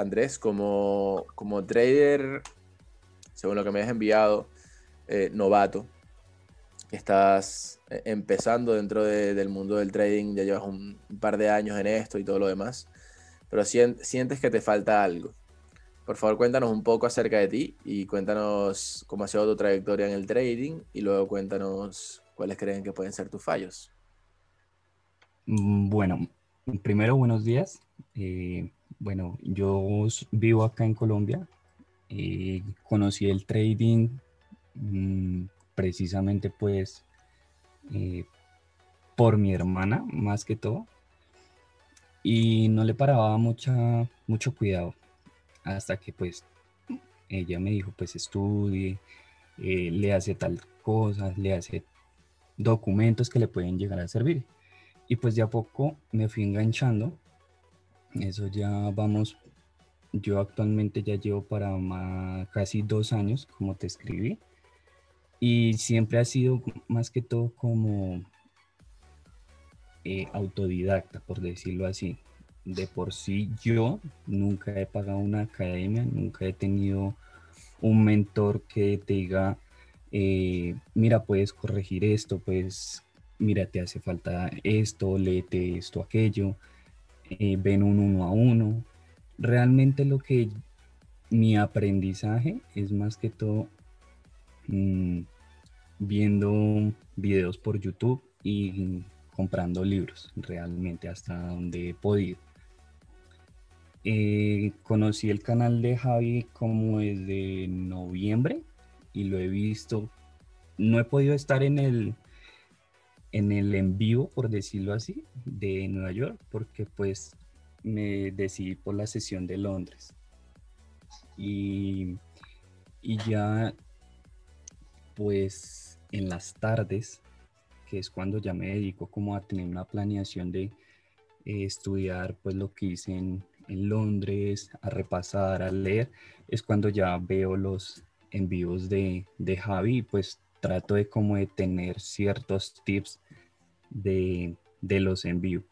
Andrés, como, como trader, según lo que me has enviado, eh, novato, estás eh, empezando dentro del mundo del trading, ya llevas un, par de años en esto y todo lo demás, pero sientes que te falta algo. Por favor, cuéntanos un poco acerca de ti y cuéntanos cómo ha sido tu trayectoria en el trading y luego cuéntanos cuáles creen que pueden ser tus fallos. Mm, bueno, primero buenos días. Eh, bueno, yo vivo acá en Colombia. Eh, conocí el trading mm, precisamente pues eh, por mi hermana más que todo y no le paraba mucha, mucho cuidado hasta que pues ella me dijo pues estudie, eh, le hace tal cosa, le hace documentos que le pueden llegar a servir. Y pues de a poco me fui enganchando. Eso ya vamos, yo actualmente ya llevo para más, casi dos años, como te escribí. Y siempre ha sido más que todo como eh, autodidacta, por decirlo así. De por sí yo nunca he pagado una academia, nunca he tenido un mentor que te diga, eh, mira, puedes corregir esto, pues mira, te hace falta esto, léete esto, aquello, eh, ven un uno a uno. Realmente lo que mi aprendizaje es más que todo mm, viendo videos por YouTube y comprando libros, realmente hasta donde he podido. Eh, conocí el canal de Javi como desde noviembre y lo he visto. No he podido estar en el en el en vivo, por decirlo así, de Nueva York, porque pues me decidí por la sesión de Londres. Y, y ya pues en las tardes, que es cuando ya me dedico como a tener una planeación de eh, estudiar pues lo que hice en, en, Londres, a repasar, a leer, es cuando ya veo los envíos de, de Javi pues trato de como de tener ciertos tips de, de los envíos.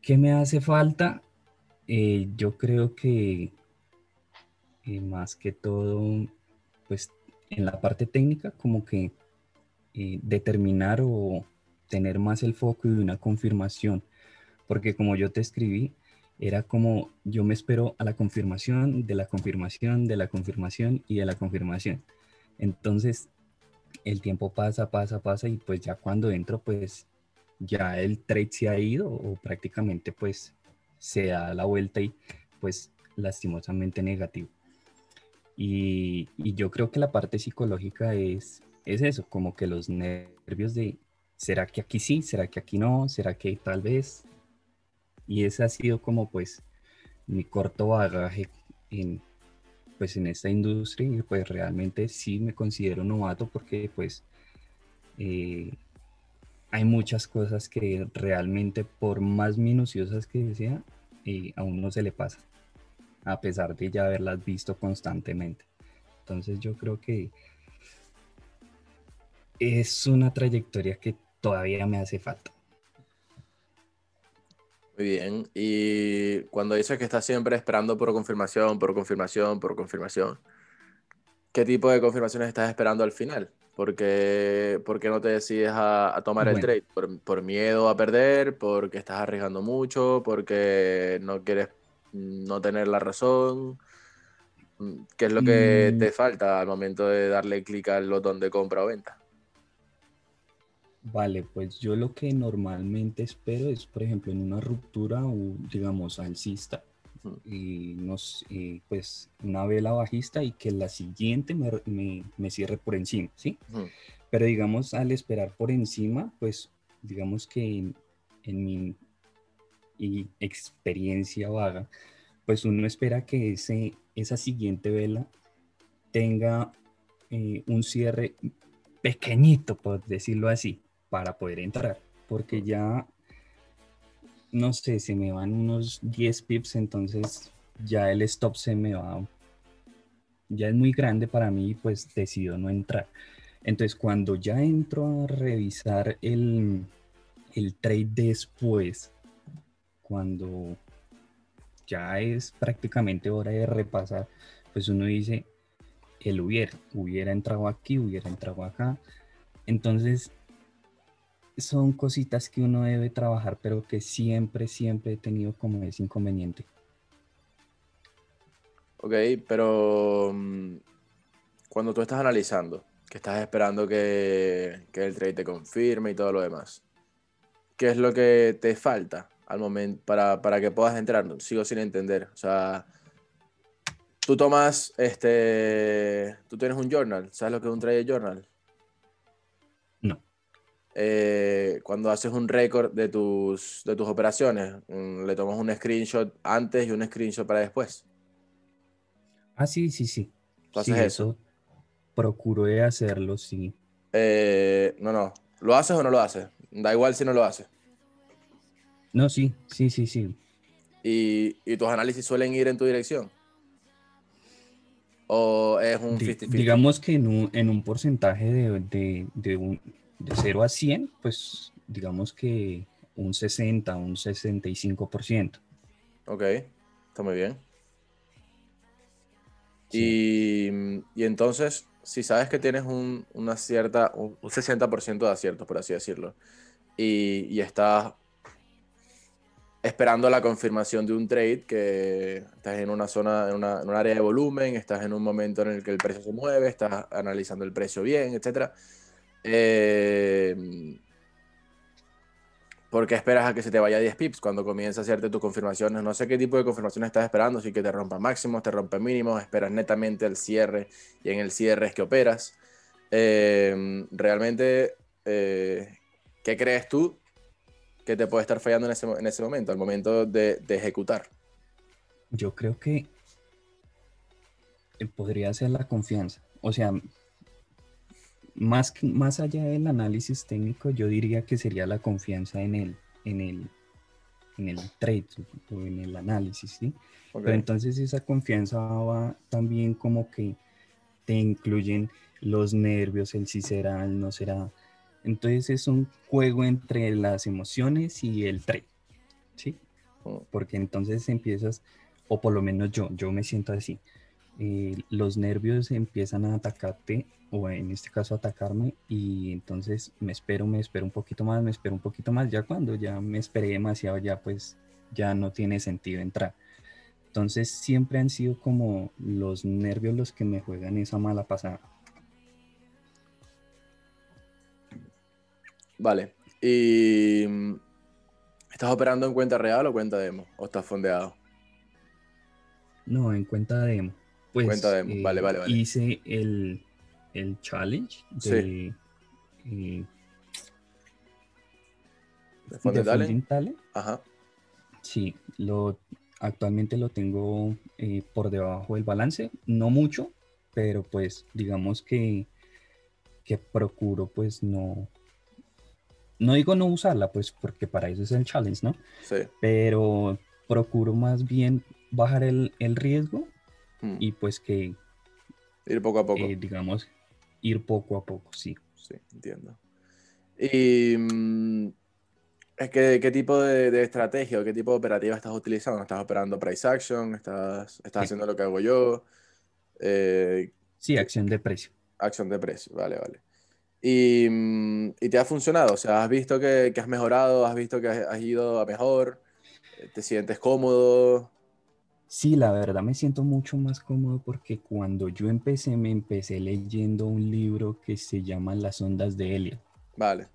¿Qué me hace falta? Eh, yo creo que eh, más que todo, pues en la parte técnica, como que eh, determinar o tener más el foco y una confirmación, porque como yo te escribí, era como yo me espero a la confirmación, de la confirmación, de la confirmación y de la confirmación. Entonces, el tiempo pasa, pasa, pasa y pues ya cuando entro, pues ya el trade se ha ido o prácticamente pues se da la vuelta y pues lastimosamente negativo. Y, yo creo que la parte psicológica es, es eso, como que los nervios de, ¿será que aquí sí? ¿Será que aquí no? ¿Será que tal vez? Y ese ha sido como pues mi corto bagaje en, pues en esta industria y pues realmente sí me considero novato porque pues eh, hay muchas cosas que realmente por más minuciosas que sean, eh, a uno se le pasa a pesar de ya haberlas visto constantemente. Entonces yo creo que es una trayectoria que todavía me hace falta. Muy bien. Y cuando dices que estás siempre esperando por confirmación, por confirmación, por confirmación, ¿qué tipo de confirmaciones estás esperando al final? Porque, ¿Por qué no te decides a, tomar el trade? ¿Por, ¿Por, miedo a perder? ¿Porque estás arriesgando mucho? ¿Porque no quieres no tener la razón? ¿Qué es lo que mm. te falta al momento de darle clic al botón de compra o venta? Vale, pues yo lo que normalmente espero es, por ejemplo, en una ruptura o, digamos, alcista, y nos, pues una vela bajista y que la siguiente me, cierre por encima, ¿sí? Pero digamos, al esperar por encima, pues digamos que en mi y experiencia vaga, pues uno espera que ese, esa siguiente vela tenga eh, un cierre pequeñito, por decirlo así, para poder entrar, porque ya, no sé, se me van unos 10 pips, entonces ya el stop se me va, ya es muy grande para mí, pues decido no entrar. Entonces, cuando ya entro a revisar el, el trade después, cuando ya es prácticamente hora de repasar, pues uno dice, el hubiera, hubiera entrado aquí, hubiera entrado acá. Entonces, son cositas que uno debe trabajar, pero que siempre, siempre he tenido como ese inconveniente. Ok, pero mm, cuando tú estás analizando, que estás esperando que, que el trade te confirme y todo lo demás, ¿qué es lo que te falta al momento para, para que puedas entrar? Sigo sin entender. O sea, tú tomas, este, tú tienes un journal, ¿sabes lo que es un trade journal? Eh, cuando haces un récord de tus, de tus operaciones, mm, le tomas un screenshot antes y un screenshot para después. Ah, sí, sí, sí. ¿Tú Sí, haces eso? eso procuré hacerlo, sí. Eh, no, no. ¿Lo haces o no lo haces? Da igual si no lo haces. No, sí, sí, sí, sí. ¿Y, y tus análisis suelen ir en tu dirección? ¿O es un Di- 50-50? digamos que en un, en un porcentaje de, de, de, un, de 0 a 100, pues digamos que un 60, un 65%. Ok, está muy bien. Sí. Y, y entonces, si sabes que tienes un, una cierta, un, un 60% de aciertos, por así decirlo, y, y estás esperando la confirmación de un trade, que estás en una zona, en, una- en un área de volumen, estás en un momento en el que el precio se mueve, estás analizando el precio bien, etc. Eh, ¿Por qué esperas a que se te vaya 10 pips cuando comienza a hacerte tus confirmaciones? No sé qué tipo de confirmaciones estás esperando, si que te rompa máximos, te rompe mínimos, esperas netamente el cierre y en el cierre es que operas. Eh, realmente, eh, ¿qué crees tú que te puede estar fallando en ese, en ese momento, al momento de, de ejecutar? Yo creo que eh, podría ser la confianza. O sea, más, que- más allá del análisis técnico, yo diría que sería la confianza en el, en el, en el trade o en el análisis, ¿sí? Ok, Pero entonces esa confianza va también como que te incluyen los nervios, el si será, el no será. Entonces es un juego entre las emociones y el trade, ¿sí? Mm. Porque entonces empiezas, o por lo menos yo, yo me siento así, eh, los nervios empiezan a atacarte, o en este caso atacarme, y entonces me espero, me espero un poquito más, me espero un poquito más, ya cuando ya me esperé demasiado, ya pues ya no tiene sentido entrar. Entonces siempre han sido como los nervios los que me juegan esa mala pasada. Vale. ¿Y estás operando en cuenta real o cuenta demo? ¿O estás fondeado? No, en cuenta demo. Pues Cuenta demo, vale, vale, vale. hice el, el challenge Sí. de, eh, ¿De de Talent. Ajá. Sí, lo, actualmente lo tengo eh, por debajo del balance, no mucho, pero pues digamos que, que procuro pues no, no digo no usarla, pues porque para eso es el challenge, ¿no? Sí. Pero procuro más bien bajar el, el riesgo Mm. y pues que, Ir poco a poco. eh, digamos, ir poco a poco, sí. Sí, entiendo. ¿Y mm, es que, qué tipo de, de estrategia o qué tipo de operativa estás utilizando? ¿Estás operando price action? ¿Estás, estás Sí. haciendo lo que hago yo? Eh, Sí, acción de precio. acción de precio, vale, vale. Y, mm, y te ha funcionado, o sea, has visto que, que has mejorado, has visto que has, has ido a mejor, te sientes cómodo. Sí, la verdad me siento mucho más cómodo porque cuando yo empecé, me empecé leyendo un libro que se llama Las ondas de Elliot. Vale,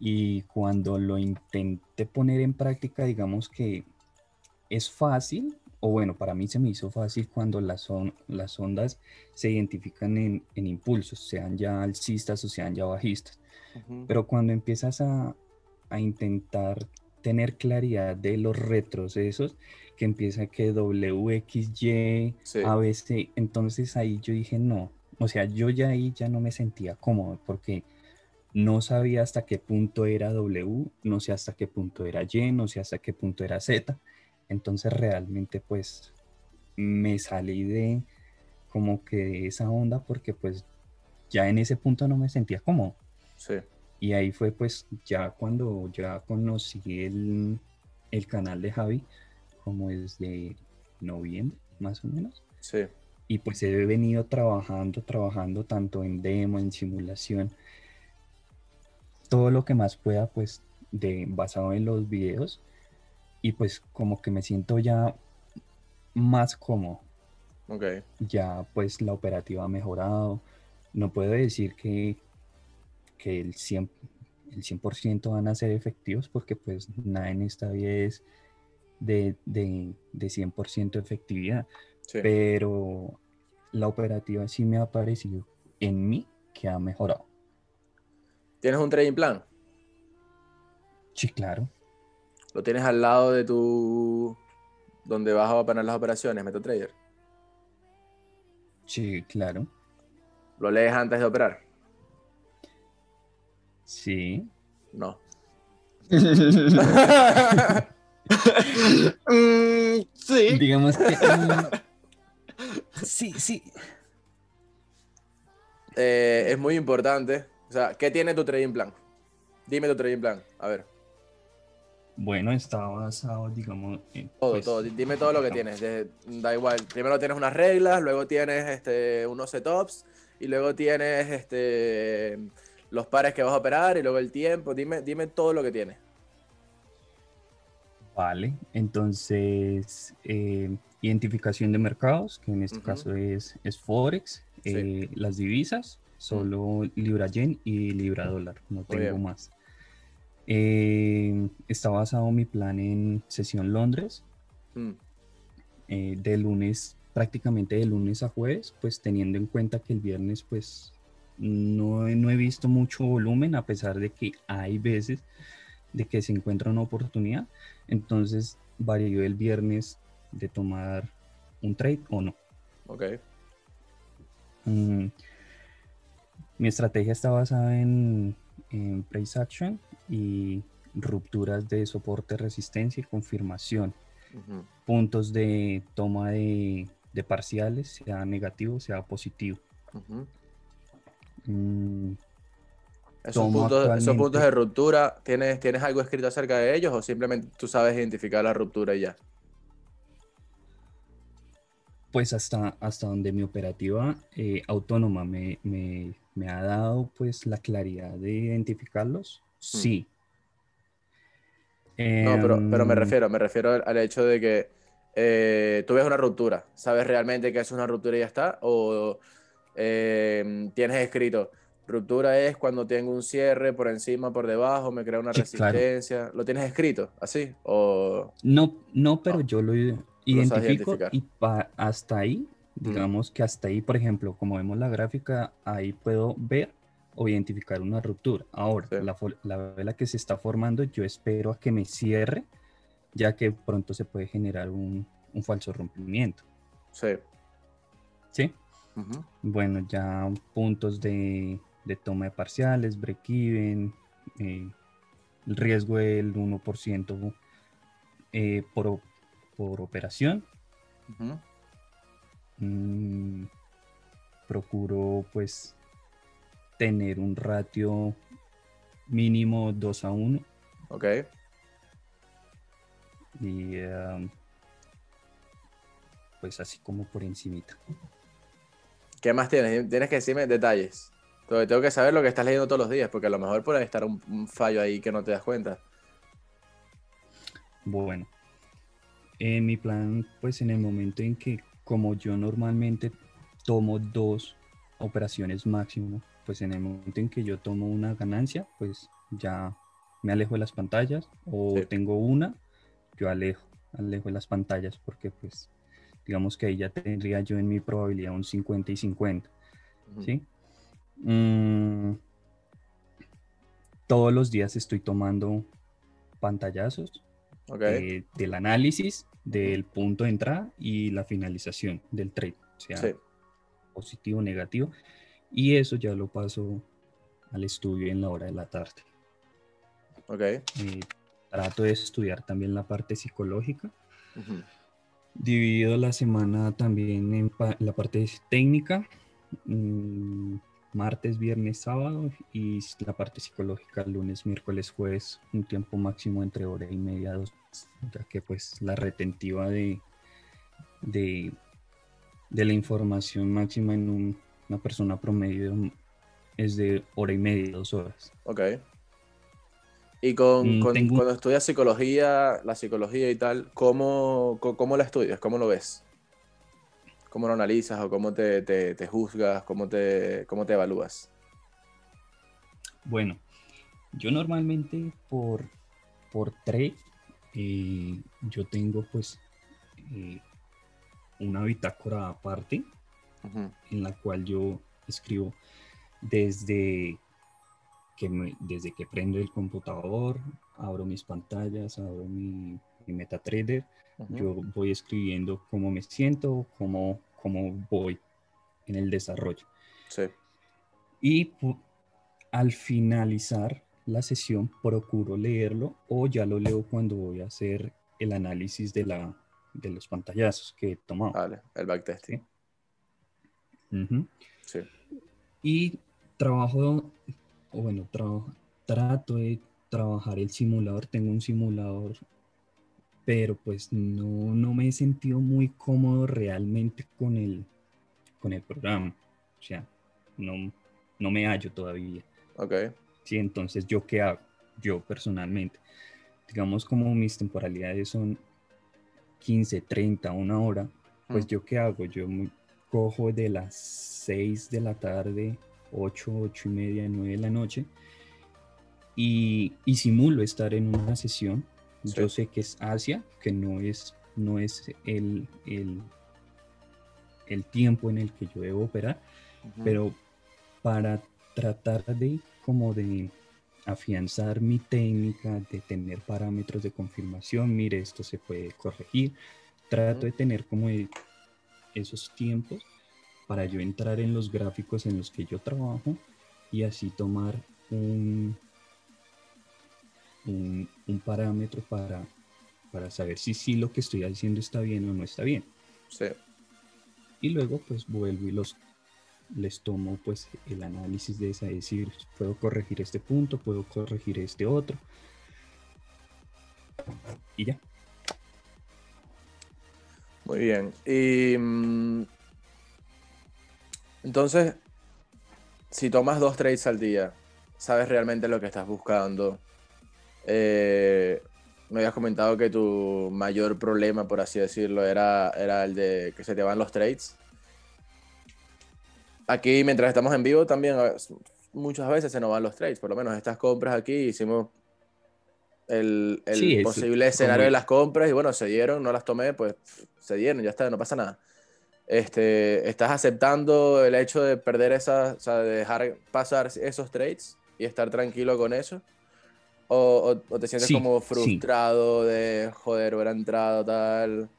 Y cuando lo intenté poner en práctica, digamos que es fácil, o bueno, para mí se me hizo fácil cuando las, on- las ondas se identifican en, en impulsos, sean ya alcistas o sean ya bajistas. Pero cuando empiezas a, a intentar tener claridad de los retrocesos, que empieza que WXY, Sí. ABC, entonces ahí yo dije no, o sea, yo ya ahí ya no me sentía cómodo porque no sabía hasta qué punto era W, no sé hasta qué punto era Y, no sé hasta qué punto era Z, entonces realmente pues me salí de como que de esa onda porque pues ya en ese punto no me sentía cómodo. sí, Y ahí fue pues ya cuando ya conocí el, el canal de Javi, como desde noviembre, más o menos. Sí. Y pues he venido trabajando, trabajando tanto en demo, en simulación, todo lo que más pueda, pues, de, basado en los videos. Y pues como que me siento ya más cómodo. Ok. Ya pues la operativa ha mejorado. No puedo decir que, que el 100%, el 100 van a ser efectivos porque pues nada en esta vida es de, de, de 100% efectividad. Sí. Pero la operativa sí me ha parecido en mí que ha mejorado. ¿Tienes un trading plan? Sí, claro. ¿Lo tienes al lado de tu... donde vas a poner las operaciones, MetaTrader? Sí, claro. ¿Lo lees antes de operar? Sí. No. Mm, sí. Digamos que... mm, sí, sí. Eh, es muy importante. O sea, ¿qué tiene tu trading plan? Dime tu trading plan. A ver, Bueno, está basado, digamos, en... todo, pues, todo. Di- Dime todo lo que tienes. de- da igual. Primero tienes unas reglas, luego tienes este, unos setups y luego tienes este, los pares que vas a operar y luego el tiempo. Dime, dime todo lo que tienes. Vale, entonces eh, identificación de mercados, que en este caso es, es Forex, Sí. eh, las divisas, solo Libra Yen y Libra Dólar, no tengo más. Eh, está basado mi plan en sesión Londres, Mm, eh, de lunes, prácticamente de lunes a jueves, pues teniendo en cuenta que el viernes pues no, no he visto mucho volumen, a pesar de que hay veces de que se encuentra una oportunidad, entonces varío el viernes de tomar un trade o no. ok. Mm, mi estrategia está basada en, en price action y rupturas de soporte, resistencia y confirmación. Puntos de toma de, de parciales, sea negativo, sea positivo. Esos puntos, esos puntos de ruptura, ¿tienes, ¿tienes algo escrito acerca de ellos o simplemente tú sabes identificar la ruptura y ya? pues hasta, hasta donde mi operativa eh, autónoma me, me- me ha dado pues la claridad de identificarlos, sí. No, pero, pero me Em, refiero, me refiero al, al hecho de que eh, tú ves una ruptura, ¿sabes realmente que es una ruptura y ya está? ¿O eh, tienes escrito, ruptura es cuando tengo un cierre por encima, por debajo, me crea una Sí, claro. resistencia? ¿Lo tienes escrito así? ¿O No, no, pero Ah, yo lo identifico y hasta ahí, digamos que hasta ahí, por ejemplo, como vemos la gráfica, ahí puedo ver o identificar una ruptura. Ahora, Sí. la, vela que se está formando, yo espero a que me cierre, ya que pronto se puede generar un, un falso rompimiento. sí? ¿Sí? Bueno, ya puntos de, de toma de parciales, break-even, eh, el riesgo del 1% eh, por, por operación. Mm, procuro pues tener un ratio mínimo 2 a 1 Ok, y pues así como por encimita. ¿qué más tienes? Tienes que decirme detalles. Porque tengo que saber lo que estás leyendo todos los días, porque a lo mejor puede estar un, un fallo ahí que no te das cuenta. Bueno, en mi plan, pues en el momento en que como yo normalmente tomo dos operaciones máximo, pues en el momento en que yo tomo una ganancia, pues ya me alejo de las pantallas o Sí. tengo una, yo alejo, alejo de las pantallas porque pues digamos que ahí ya tendría yo en mi probabilidad un 50 y 50. Ujú. ¿sí? Mm, todos los días estoy tomando pantallazos eh, del análisis del punto de entrada y la finalización del trade, sea sí. positivo o negativo. Y eso ya lo paso al estudio en la hora de la tarde. Ok. Eh, trato de estudiar también la parte psicológica. Ujú. Divido la semana también en pa- la parte técnica. mm, martes, viernes, sábado y la parte psicológica lunes, miércoles, jueves, un tiempo máximo entre hora y media, dos, ya que pues la retentiva de, de, la información máxima en una persona promedio es de hora y media, dos horas. Ok. Y con, cuando estudias psicología, la psicología y tal, ¿cómo, cómo la estudias? ¿Cómo lo ves? ¿Cómo lo analizas o cómo te, te, juzgas? Cómo te, ¿Cómo te evalúas? Bueno, yo normalmente por, por trade, eh, yo tengo pues eh, una bitácora aparte en la cual yo escribo desde que, desde que prendo el computador, abro mis pantallas, abro mi, mi MetaTrader, yo voy escribiendo cómo me siento, cómo, cómo voy en el desarrollo. Sí. Y al finalizar la sesión procuro leerlo o ya lo leo cuando voy a hacer el análisis de, la, de los pantallazos que he tomado. Vale, el backtesting. Sí. Y trabajo, bueno, trato de trabajar el simulador. Tengo un simulador pero pues no, no me he sentido muy cómodo realmente con el, con el programa. O sea, no, no me hallo todavía. Ok. Sí, entonces, ¿yo qué hago? Yo personalmente. Digamos como mis temporalidades son 15, 30, una hora, pues mm. yo qué hago? Yo cojo de las 6 de la tarde, 8, 8 y media, 9 de la noche, y, y simulo estar en una sesión yo sé que es Asia, que no es, no es el, el, tiempo en el que yo debo operar, pero para tratar de como de afianzar mi técnica, de tener parámetros de confirmación, mire, esto se puede corregir, trato de tener como esos tiempos para yo entrar en los gráficos en los que yo trabajo y así tomar un, un, parámetro para, para saber si sí lo que estoy haciendo está bien o no está bien. Sí. Y luego pues vuelvo y los les tomo pues el análisis de esa, decir, puedo corregir este punto, puedo corregir este otro. Y ya. Muy bien. Y mm, entonces, si tomas dos trades al día, sabes realmente lo que estás buscando, eh, me habías comentado que tu mayor problema, por así decirlo, era, era el de que se te van los trades. Aquí, mientras estamos en vivo, también muchas veces se nos van los trades. Por lo menos estas compras aquí hicimos el, posible escenario de las compras y bueno, se dieron, no las tomé, pues se dieron, ya está, no pasa nada. Este, ¿Estás aceptando el hecho de perder esas, o sea, de dejar pasar esos trades y estar tranquilo con eso? ¿O, te sientes como frustrado de joder, hubiera entrado tal?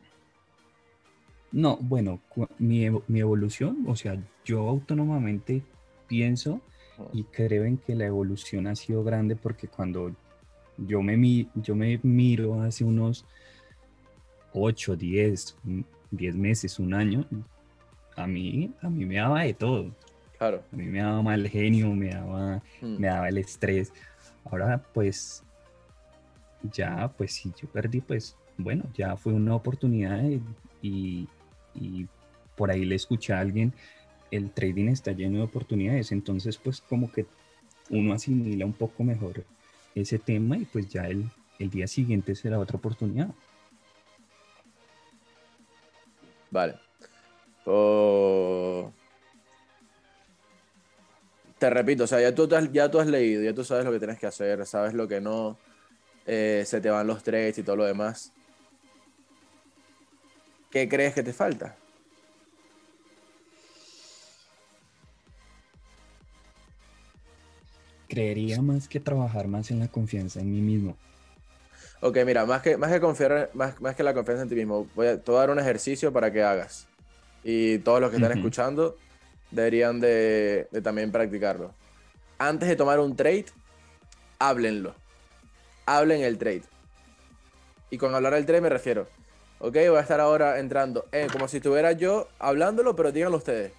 No, bueno, mi, evolución, o sea, yo autónomamente pienso y creo en que la evolución ha sido grande porque cuando yo me, yo me miro hace unos 8, 10, 10 meses, un año, a mí, a mí me daba de todo. Claro. A mí me daba mal genio, me daba, hmm. me daba el estrés. Ahora, pues, ya, pues si yo perdí, pues bueno, ya fue una oportunidad y, por ahí le escuché a alguien, el trading está lleno de oportunidades, entonces pues como que uno asimila un poco mejor ese tema y pues ya el, el día siguiente será otra oportunidad. Vale. Oh te repito, o sea, ya tú, ya tú has leído, ya tú sabes lo que tienes que hacer, sabes lo que no, eh, se te van los trades y todo lo demás. ¿Qué crees que te falta? Creería más que trabajar más en la confianza en mí mismo. Ok, mira, más que, más que confiar, más, más que la confianza en ti mismo, voy a, te voy a dar un ejercicio para que hagas. Y todos los que están escuchando, deberían de, también practicarlo. Antes de tomar un trade, háblenlo. Hablen el trade. Y con hablar el trade me refiero, ok, voy a estar ahora entrando, como si estuviera yo hablándolo, pero díganlo ustedes.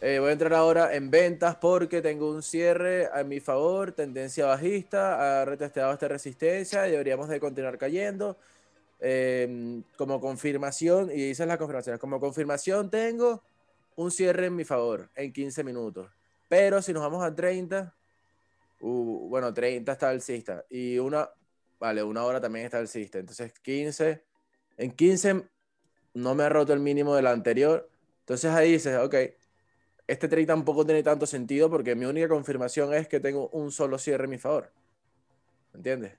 eh, voy a entrar ahora en ventas porque tengo un cierre a mi favor, tendencia bajista, ha retesteado esta resistencia deberíamos de continuar cayendo. Em, como confirmación, y dices la confirmación, como confirmación tengo un cierre en mi favor en 15 minutos. Pero si nos vamos a 30, uh, bueno, 30 está alcista y una, vale, una hora también está alcista. Entonces 15, en 15 no me ha roto el mínimo de la anterior. Entonces ahí dices, ok, este trade tampoco tiene tanto sentido porque mi única confirmación es que tengo un solo cierre en mi favor. ¿Entiendes?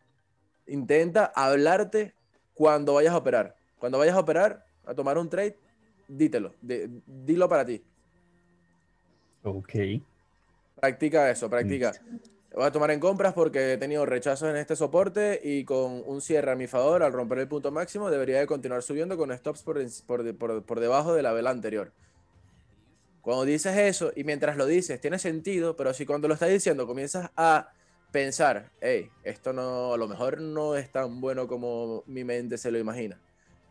Intenta hablarte cuando vayas a operar. Cuando vayas a operar, a tomar un trade, dítelo, dilo para ti. Ok. Practica eso, practica. Voy a tomar en compras porque he tenido rechazos en este soporte y con un cierre a mi favor, al romper el punto máximo, debería de continuar subiendo con stops por, por, por debajo de la vela anterior. Cuando dices eso y mientras lo dices tiene sentido, pero si cuando lo estás diciendo comienzas a pensar, hey, esto no, a lo mejor no es tan bueno como mi mente se lo imagina.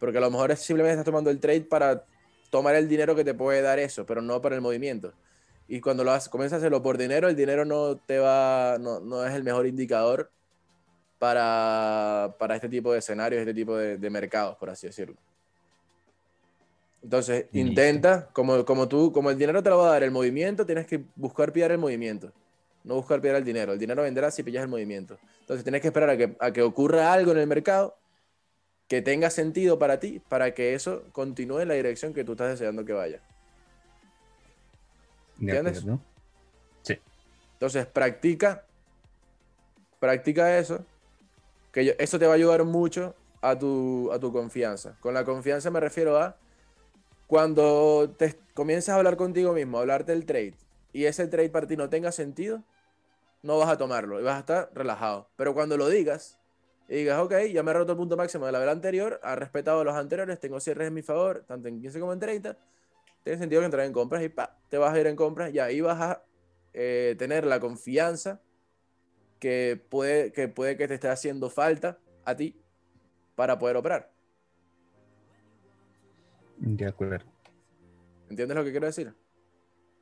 Porque a lo mejor es simplemente estás tomando el trade para tomar el dinero que te puede dar eso, pero no para el movimiento. Y cuando lo haces, comienzas a hacerlo por dinero, el dinero no te va, no, no es el mejor indicador para, para, este tipo de escenarios, este tipo de, de mercados, por así decirlo. Entonces, intenta, como, como tú, como el dinero te lo va a dar el movimiento, tienes que buscar pillar el movimiento. No buscar pillar el dinero. El dinero vendrá si pillas el movimiento. Entonces, tienes que esperar a que, a que ocurra algo en el mercado que tenga sentido para ti, para que eso continúe en la dirección que tú estás deseando que vaya. ¿Entiendes? Sí. Entonces, practica, practica eso, que eso te va a ayudar mucho a tu, a tu confianza. Con la confianza me refiero a cuando te comienzas a hablar contigo mismo, a hablarte del trade, y ese trade para ti no tenga sentido, no vas a tomarlo y vas a estar relajado. Pero cuando lo digas y digas, ok, ya me he roto el punto máximo de la vela anterior, ha respetado los anteriores, tengo cierres en mi favor, tanto en 15 como en 30, tiene sentido que entrar en compras y pa, te vas a ir en compras y ahí vas a eh, tener la confianza que puede, que puede que te esté haciendo falta a ti para poder operar. De acuerdo. ¿Entiendes lo que quiero decir?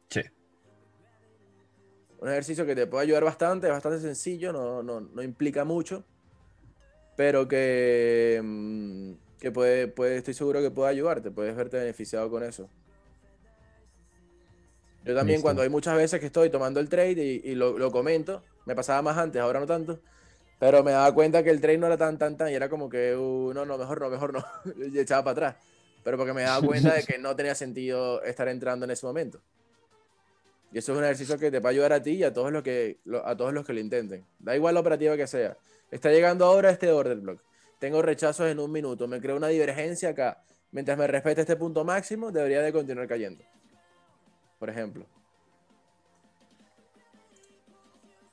Sí. Un ejercicio que te puede ayudar bastante, es bastante sencillo, no, implica mucho, pero que, mm, que puede, puede, estoy seguro que puede ayudarte, puedes verte beneficiado con eso. Yo también cuando hay muchas veces que estoy tomando el trade y, lo, comento, me pasaba más antes, ahora no tanto, pero me daba cuenta que el trade no era tan, tan, tan, y era como que, uh, no, no, mejor no, mejor no, y echaba para atrás pero porque me daba cuenta de que no tenía sentido estar entrando en ese momento. Y eso es un ejercicio que te va a ayudar a ti y a todos los que, a todos los que lo intenten. Da igual la operativa que sea. Está llegando ahora este order block. Tengo rechazos en un minuto. Me creo una divergencia acá. Mientras me respete este punto máximo, debería de continuar cayendo. Por ejemplo.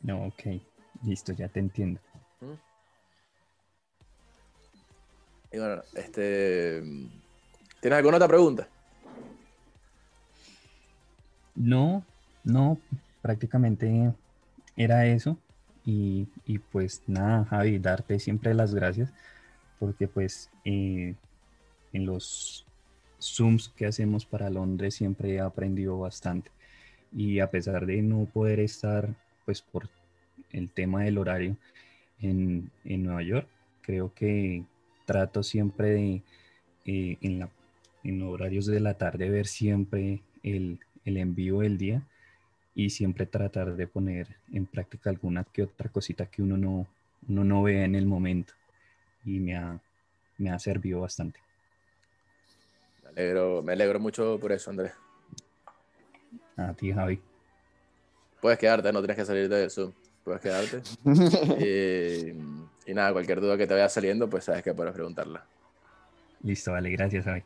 No, ok. Listo, ya te entiendo. Y bueno, este ¿Tienes alguna otra pregunta? No, no, prácticamente era eso. Y, pues nada, Javi, darte siempre las gracias porque pues eh, en los Zooms que hacemos para Londres siempre he aprendido bastante. Y a pesar de no poder estar pues por el tema del horario en, Nueva York, creo que trato siempre de eh, en la en horarios de la tarde ver siempre el, el envío del día y siempre tratar de poner en práctica alguna que otra cosita que uno no, uno no ve en el momento. Y me ha, me ha servido bastante. Me alegro, me alegro mucho por eso, Andrés. A ti, Javi. Puedes quedarte, no tienes que salir de eso. Puedes quedarte. y, y nada, cualquier duda que te vaya saliendo, pues sabes que puedes preguntarla. Listo, vale, gracias, Javi.